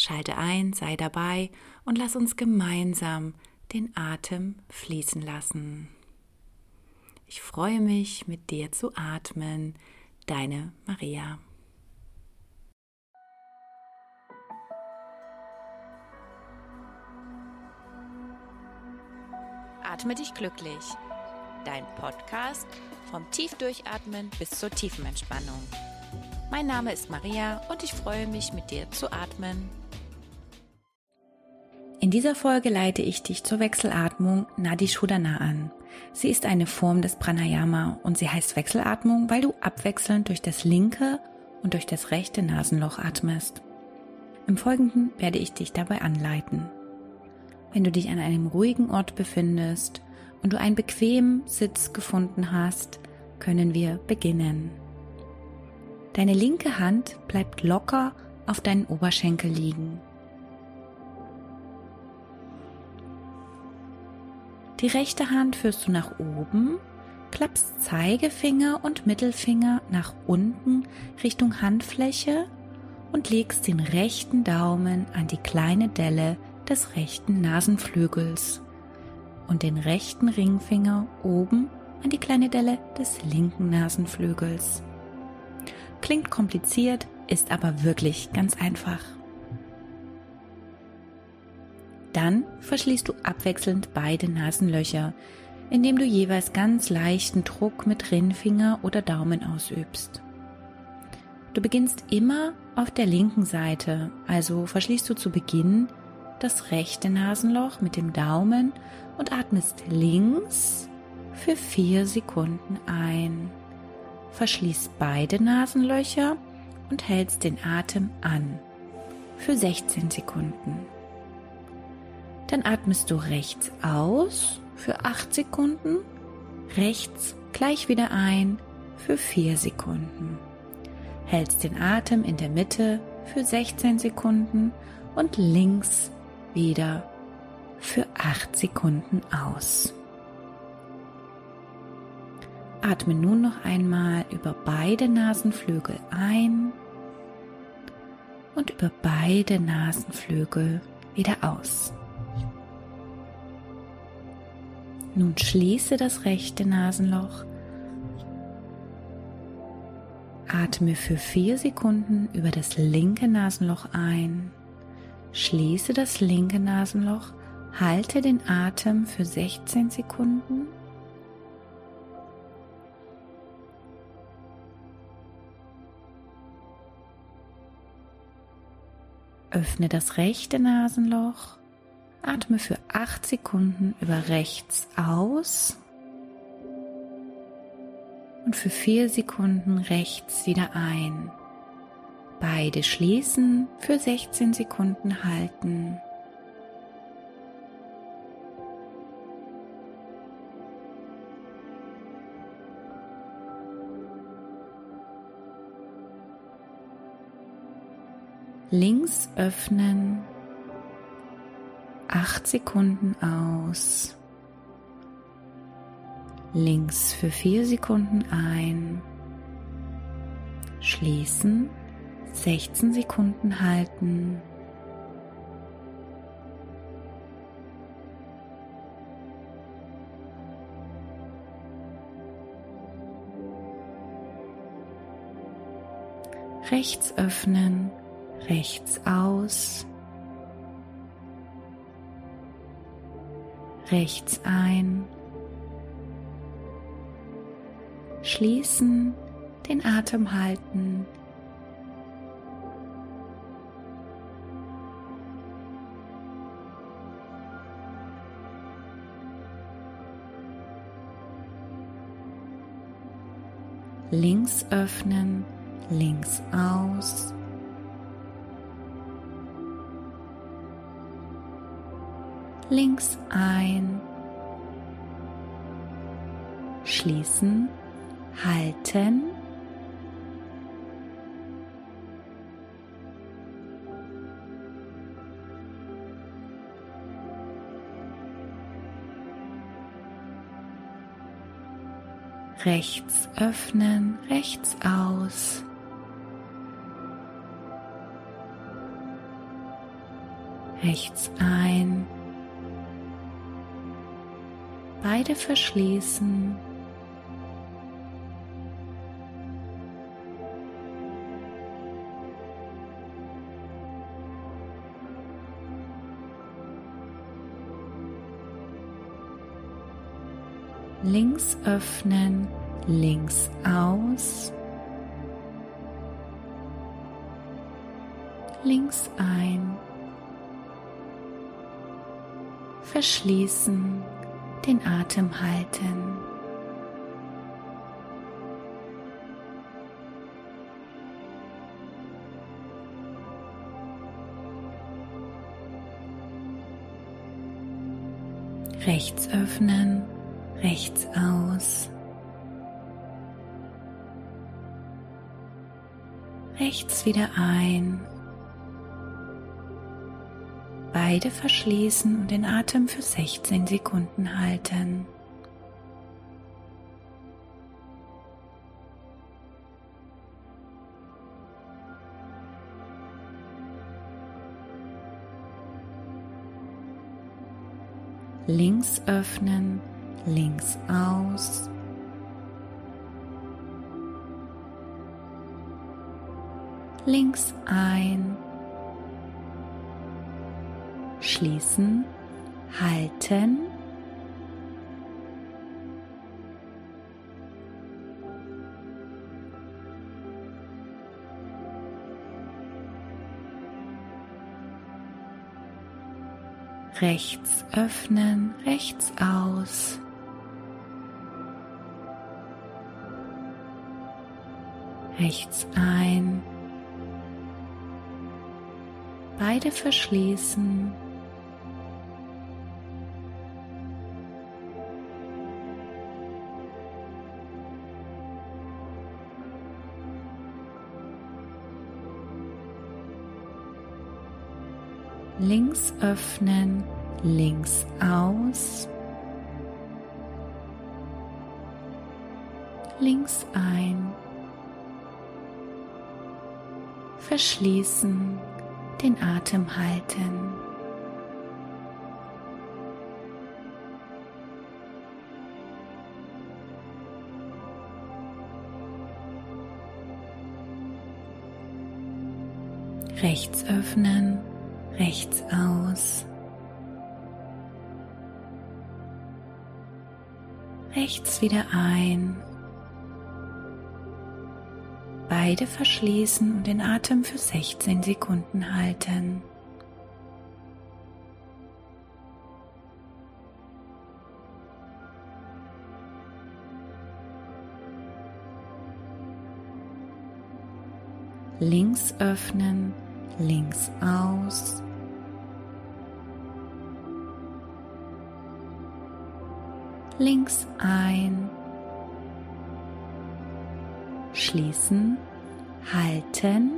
Schalte ein, sei dabei und lass uns gemeinsam den Atem fließen lassen. Ich freue mich, mit dir zu atmen. Deine Maria. Atme dich glücklich. Dein Podcast vom Tiefdurchatmen bis zur tiefen Entspannung. Mein Name ist Maria und ich freue mich, mit dir zu atmen. In dieser Folge leite ich dich zur Wechselatmung Nadi Shodhana an. Sie ist eine Form des Pranayama und sie heißt Wechselatmung, weil du abwechselnd durch das linke und durch das rechte Nasenloch atmest. Im Folgenden werde ich dich dabei anleiten. Wenn du dich an einem ruhigen Ort befindest und du einen bequemen Sitz gefunden hast, können wir beginnen. Deine linke Hand bleibt locker auf deinen Oberschenkel liegen. Die rechte Hand führst du nach oben, klappst Zeigefinger und Mittelfinger nach unten Richtung Handfläche und legst den rechten Daumen an die kleine Delle des rechten Nasenflügels und den rechten Ringfinger oben an die kleine Delle des linken Nasenflügels. Klingt kompliziert, ist aber wirklich ganz einfach. Dann verschließt du abwechselnd beide Nasenlöcher, indem du jeweils ganz leichten Druck mit Ringfinger oder Daumen ausübst. Du beginnst immer auf der linken Seite, also verschließt du zu Beginn das rechte Nasenloch mit dem Daumen und atmest links für vier Sekunden ein. Verschließt beide Nasenlöcher und hältst den Atem an für 16 Sekunden. Dann atmest du rechts aus für 8 Sekunden, rechts gleich wieder ein für 4 Sekunden. Hältst den Atem in der Mitte für 16 Sekunden und links wieder für 8 Sekunden aus. Atme nun noch einmal über beide Nasenflügel ein und über beide Nasenflügel wieder aus. Nun schließe das rechte Nasenloch. Atme für vier Sekunden über das linke Nasenloch ein. Schließe das linke Nasenloch. Halte den Atem für 16 Sekunden. Öffne das rechte Nasenloch Atme für 8 Sekunden über rechts aus und für 4 Sekunden rechts wieder ein. Beide schließen, für 16 Sekunden halten. Links öffnen 8 Sekunden aus. Links für 4 Sekunden ein. Schließen. 16 Sekunden halten. Rechts öffnen, rechts aus. Rechts ein. Schließen, den Atem halten. Links öffnen, links aus. Links ein, schließen, halten. Rechts öffnen, rechts aus. Rechts ein, beide verschließen. Links öffnen, links aus. Links ein. Verschließen den Atem halten. Rechts öffnen, rechts aus. Rechts wieder ein Beide verschließen und den Atem für 16 Sekunden halten. Links öffnen, links aus. Links ein schließen, halten. Rechts öffnen, rechts aus. Rechts ein. Beide verschließen. Links öffnen, links aus, links ein, verschließen, den Atem halten. Rechts öffnen, rechts aus, rechts wieder ein, beide verschließen und den Atem für 16 Sekunden halten. Links öffnen, links aus. links ein, schließen, halten.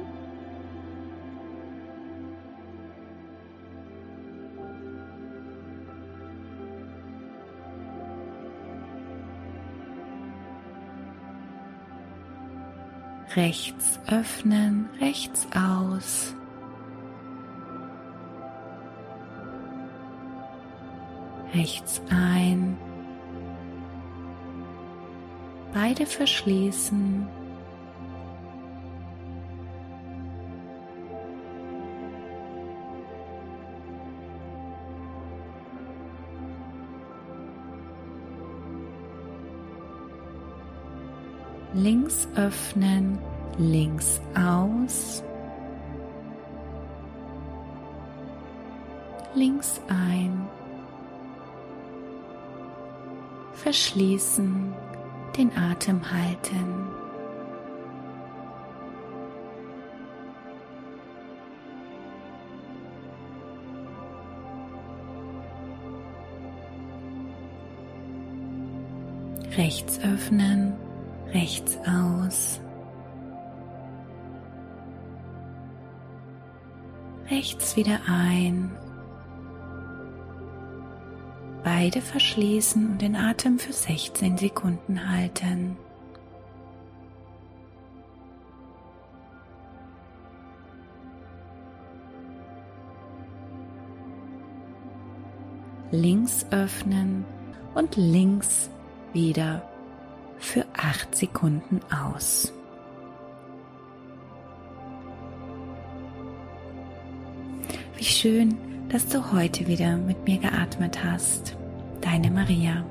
Rechts öffnen, rechts aus. rechts ein. Beide verschließen. links öffnen, links aus, links ein verschließen, den Atem halten. Rechts öffnen, rechts aus. Rechts wieder ein. Beide verschließen und den Atem für 16 Sekunden halten. Links öffnen und links wieder für 8 Sekunden aus. Wie schön, dass du heute wieder mit mir geatmet hast. Deine Maria.